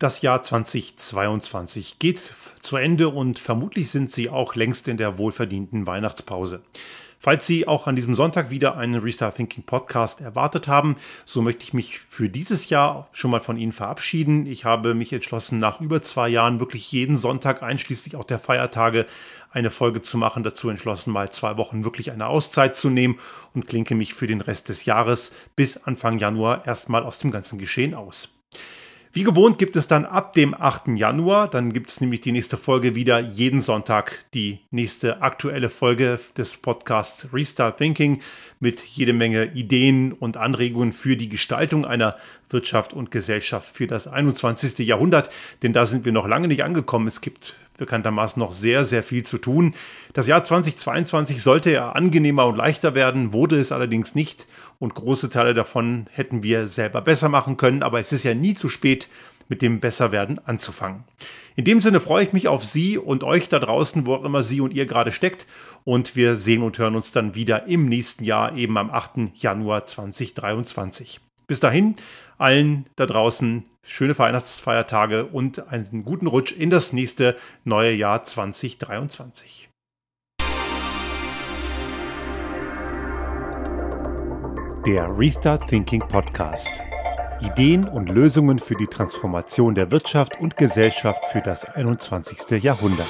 Das Jahr 2022 geht zu Ende und vermutlich sind Sie auch längst in der wohlverdienten Weihnachtspause. Falls Sie auch an diesem Sonntag wieder einen Restart Thinking Podcast erwartet haben, so möchte ich mich für dieses Jahr schon mal von Ihnen verabschieden. Ich habe mich entschlossen, nach über zwei Jahren wirklich jeden Sonntag, einschließlich auch der Feiertage, eine Folge zu machen. Dazu entschlossen, mal zwei Wochen wirklich eine Auszeit zu nehmen und klinke mich für den Rest des Jahres bis Anfang Januar erstmal aus dem ganzen Geschehen aus. Wie gewohnt gibt es dann ab dem 8. Januar, dann gibt es nämlich die nächste Folge wieder jeden Sonntag, die nächste aktuelle Folge des Podcasts Restart Thinking mit jede Menge Ideen und Anregungen für die Gestaltung einer Wirtschaft und Gesellschaft für das 21. Jahrhundert. Denn da sind wir noch lange nicht angekommen. Es gibt bekanntermaßen noch sehr, sehr viel zu tun. Das Jahr 2022 sollte ja angenehmer und leichter werden, wurde es allerdings nicht. Und große Teile davon hätten wir selber besser machen können. Aber es ist ja nie zu spät, mit dem Besserwerden anzufangen. In dem Sinne freue ich mich auf Sie und euch da draußen, wo auch immer Sie und ihr gerade steckt. Und wir sehen und hören uns dann wieder im nächsten Jahr, eben am 8. Januar 2023. Bis dahin, allen da draußen schöne Weihnachtsfeiertage und einen guten Rutsch in das nächste neue Jahr 2023. Der Restart Thinking Podcast. Ideen und Lösungen für die Transformation der Wirtschaft und Gesellschaft für das 21. Jahrhundert.